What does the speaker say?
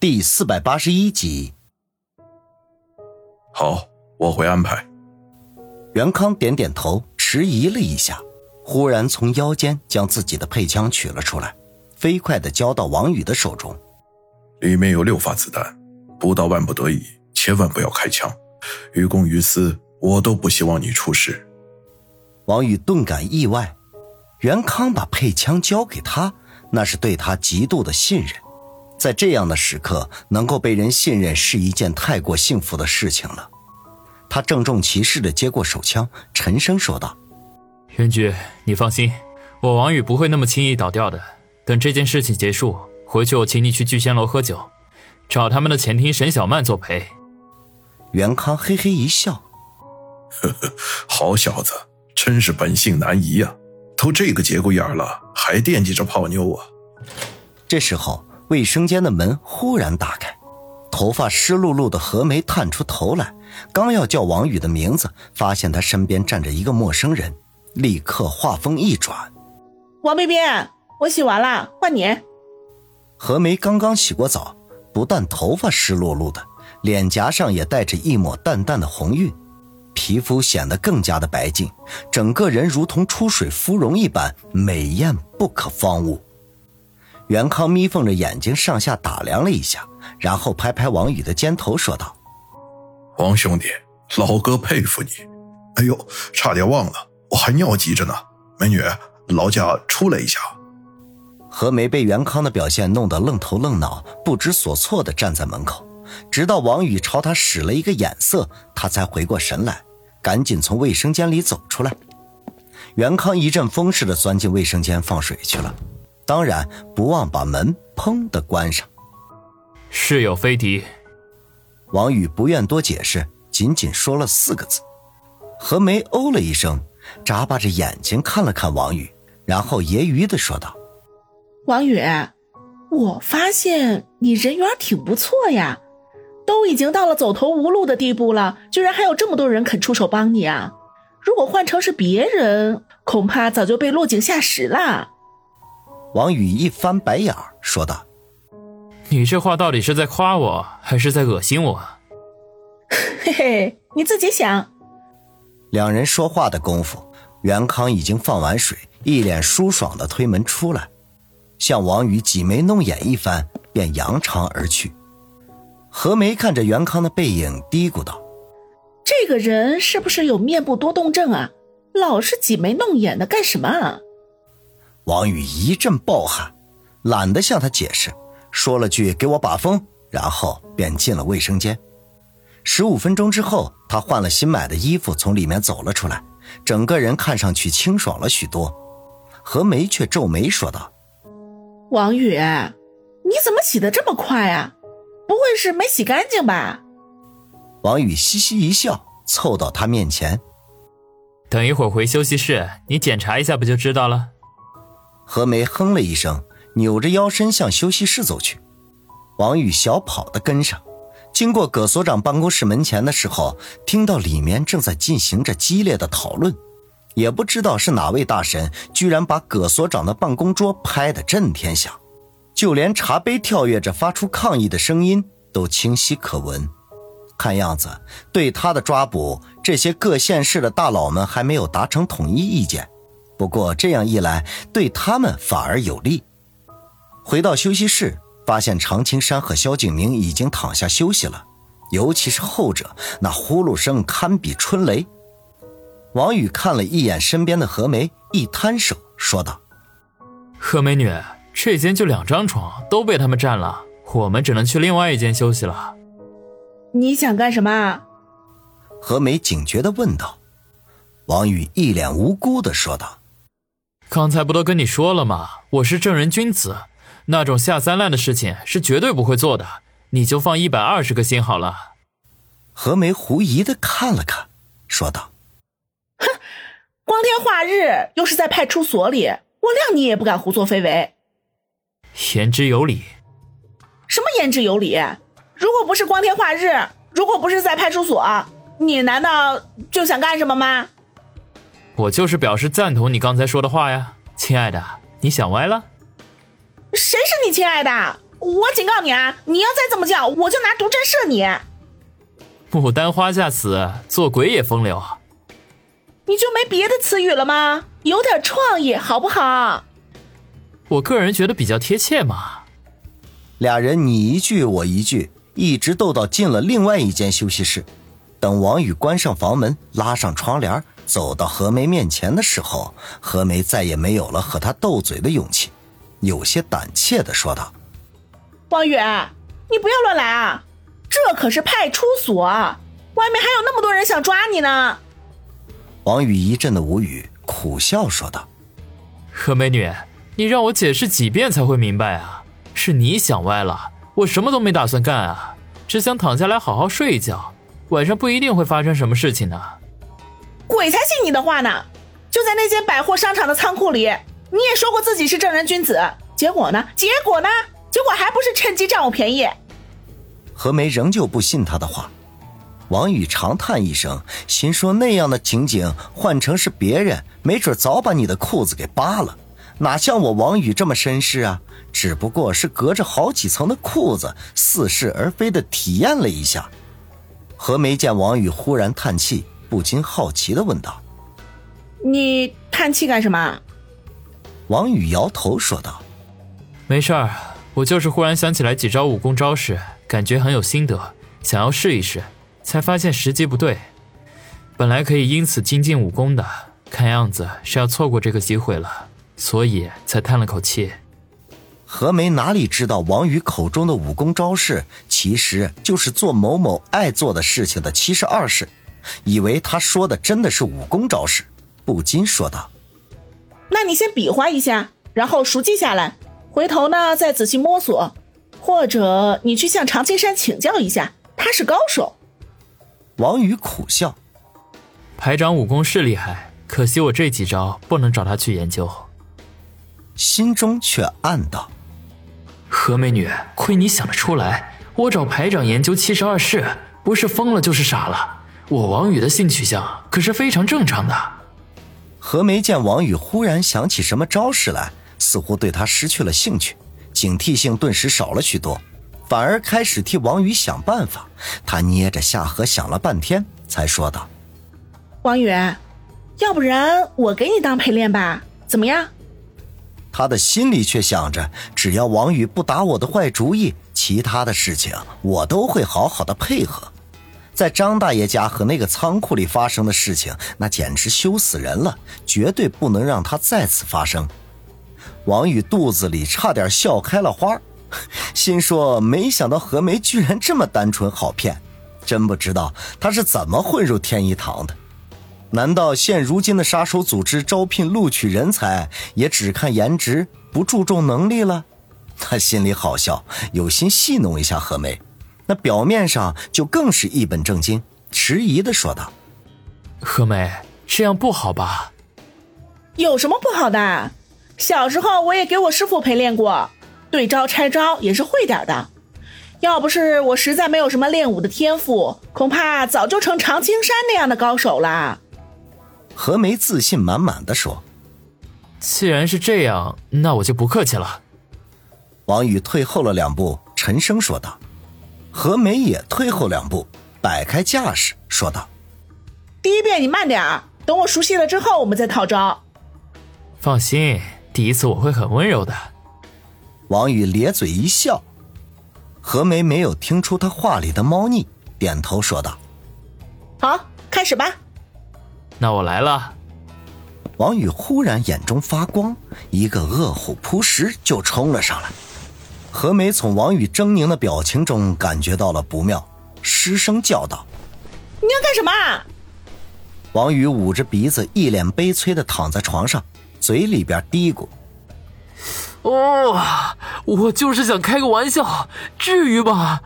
第四百八十一集。好，我会安排。袁康点点头，迟疑了一下，忽然从腰间将自己的配枪取了出来，飞快的交到王宇的手中。里面有六发子弹，不到万不得已，千万不要开枪。于公于私，我都不希望你出事。王宇顿感意外，袁康把配枪交给他，那是对他极度的信任。在这样的时刻，能够被人信任是一件太过幸福的事情了。他郑重其事的接过手枪，沉声说道：“袁局，你放心，我王宇不会那么轻易倒掉的。等这件事情结束，回去我请你去聚仙楼喝酒，找他们的前厅沈小曼作陪。”袁康嘿嘿一笑：“呵呵，好小子，真是本性难移呀！都这个节骨眼了，还惦记着泡妞啊！”这时候。卫生间的门忽然打开，头发湿漉漉的何梅探出头来，刚要叫王宇的名字，发现他身边站着一个陌生人，立刻话锋一转：“王冰冰，我洗完了，换你。”何梅刚刚洗过澡，不但头发湿漉漉的，脸颊上也带着一抹淡淡的红晕，皮肤显得更加的白净，整个人如同出水芙蓉一般美艳不可方物。袁康眯缝着眼睛，上下打量了一下，然后拍拍王宇的肩头，说道：“王兄弟，老哥佩服你。哎呦，差点忘了，我还尿急着呢。美女，劳驾出来一下。”何梅被袁康的表现弄得愣头愣脑、不知所措的站在门口，直到王宇朝他使了一个眼色，他才回过神来，赶紧从卫生间里走出来。袁康一阵风似的钻进卫生间放水去了。当然不忘把门砰的关上。是有非敌。王宇不愿多解释，仅仅说了四个字。何梅哦了一声，眨巴着眼睛看了看王宇，然后揶揄的说道：“王宇，我发现你人缘挺不错呀，都已经到了走投无路的地步了，居然还有这么多人肯出手帮你啊！如果换成是别人，恐怕早就被落井下石了。”王宇一翻白眼说道：“你这话到底是在夸我，还是在恶心我？”嘿嘿，你自己想。两人说话的功夫，袁康已经放完水，一脸舒爽的推门出来，向王宇挤眉弄眼一番，便扬长而去。何梅看着袁康的背影，嘀咕道：“这个人是不是有面部多动症啊？老是挤眉弄眼的干什么？”王宇一阵暴汗，懒得向他解释，说了句“给我把风”，然后便进了卫生间。十五分钟之后，他换了新买的衣服，从里面走了出来，整个人看上去清爽了许多。何梅却皱眉说道：“王宇，你怎么洗的这么快啊？不会是没洗干净吧？”王宇嘻嘻一笑，凑到他面前：“等一会儿回休息室，你检查一下不就知道了。”何梅哼了一声，扭着腰身向休息室走去。王宇小跑的跟上，经过葛所长办公室门前的时候，听到里面正在进行着激烈的讨论。也不知道是哪位大神，居然把葛所长的办公桌拍得震天响，就连茶杯跳跃着发出抗议的声音都清晰可闻。看样子，对他的抓捕，这些各县市的大佬们还没有达成统一意见。不过这样一来，对他们反而有利。回到休息室，发现常青山和萧景明已经躺下休息了，尤其是后者，那呼噜声堪比春雷。王宇看了一眼身边的何梅，一摊手说道：“何美女，这间就两张床，都被他们占了，我们只能去另外一间休息了。”你想干什么？何梅警觉地问道。王宇一脸无辜地说道。刚才不都跟你说了吗？我是正人君子，那种下三滥的事情是绝对不会做的。你就放一百二十个心好了。何梅狐疑的看了看，说道：“哼，光天化日，又是在派出所里，我谅你也不敢胡作非为。言之有理。什么言之有理？如果不是光天化日，如果不是在派出所，你难道就想干什么吗？”我就是表示赞同你刚才说的话呀，亲爱的，你想歪了。谁是你亲爱的？我警告你啊！你要再这么叫，我就拿毒针射你！牡丹花下死，做鬼也风流。你就没别的词语了吗？有点创意好不好？我个人觉得比较贴切嘛。俩人你一句我一句，一直斗到进了另外一间休息室。等王宇关上房门，拉上窗帘，走到何梅面前的时候，何梅再也没有了和他斗嘴的勇气，有些胆怯的说道：“王宇，你不要乱来啊！这可是派出所，外面还有那么多人想抓你呢。”王宇一阵的无语，苦笑说道：“何美女，你让我解释几遍才会明白啊？是你想歪了，我什么都没打算干啊，只想躺下来好好睡一觉。”晚上不一定会发生什么事情呢，鬼才信你的话呢！就在那间百货商场的仓库里，你也说过自己是正人君子，结果呢？结果呢？结果还不是趁机占我便宜？何梅仍旧不信他的话。王宇长叹一声，心说那样的情景换成是别人，没准早把你的裤子给扒了，哪像我王宇这么绅士啊？只不过是隔着好几层的裤子，似是而非的体验了一下。何梅见王宇忽然叹气，不禁好奇的问道：“你叹气干什么？”王宇摇头说道：“没事儿，我就是忽然想起来几招武功招式，感觉很有心得，想要试一试，才发现时机不对。本来可以因此精进武功的，看样子是要错过这个机会了，所以才叹了口气。”何梅哪里知道王宇口中的武功招式，其实就是做某某爱做的事情的七十二式，以为他说的真的是武功招式，不禁说道：“那你先比划一下，然后熟记下来，回头呢再仔细摸索，或者你去向常青山请教一下，他是高手。”王宇苦笑：“排长武功是厉害，可惜我这几招不能找他去研究。”心中却暗道。何美女，亏你想得出来！我找排长研究七十二式，不是疯了就是傻了。我王宇的性取向可是非常正常的。何梅见王宇忽然想起什么招式来，似乎对他失去了兴趣，警惕性顿时少了许多，反而开始替王宇想办法。他捏着下颌想了半天，才说道：“王宇，要不然我给你当陪练吧，怎么样？”他的心里却想着，只要王宇不打我的坏主意，其他的事情我都会好好的配合。在张大爷家和那个仓库里发生的事情，那简直羞死人了，绝对不能让他再次发生。王宇肚子里差点笑开了花，心说：没想到何梅居然这么单纯好骗，真不知道他是怎么混入天一堂的。难道现如今的杀手组织招聘录取人才也只看颜值，不注重能力了？他心里好笑，有心戏弄一下何梅，那表面上就更是一本正经，迟疑的说道：“何梅，这样不好吧？有什么不好的？小时候我也给我师傅陪练过，对招拆招也是会点的。要不是我实在没有什么练武的天赋，恐怕早就成常青山那样的高手了。”何梅自信满满的说：“既然是这样，那我就不客气了。”王宇退后了两步，沉声说道：“何梅也退后两步，摆开架势说道：‘第一遍你慢点儿，等我熟悉了之后，我们再套招。’放心，第一次我会很温柔的。”王宇咧嘴一笑，何梅没有听出他话里的猫腻，点头说道：“好，开始吧。”那我来了。王宇忽然眼中发光，一个饿虎扑食就冲了上来。何梅从王宇狰狞的表情中感觉到了不妙，失声叫道：“你要干什么？”王宇捂着鼻子，一脸悲催的躺在床上，嘴里边嘀咕：“哦，我就是想开个玩笑，至于吗？”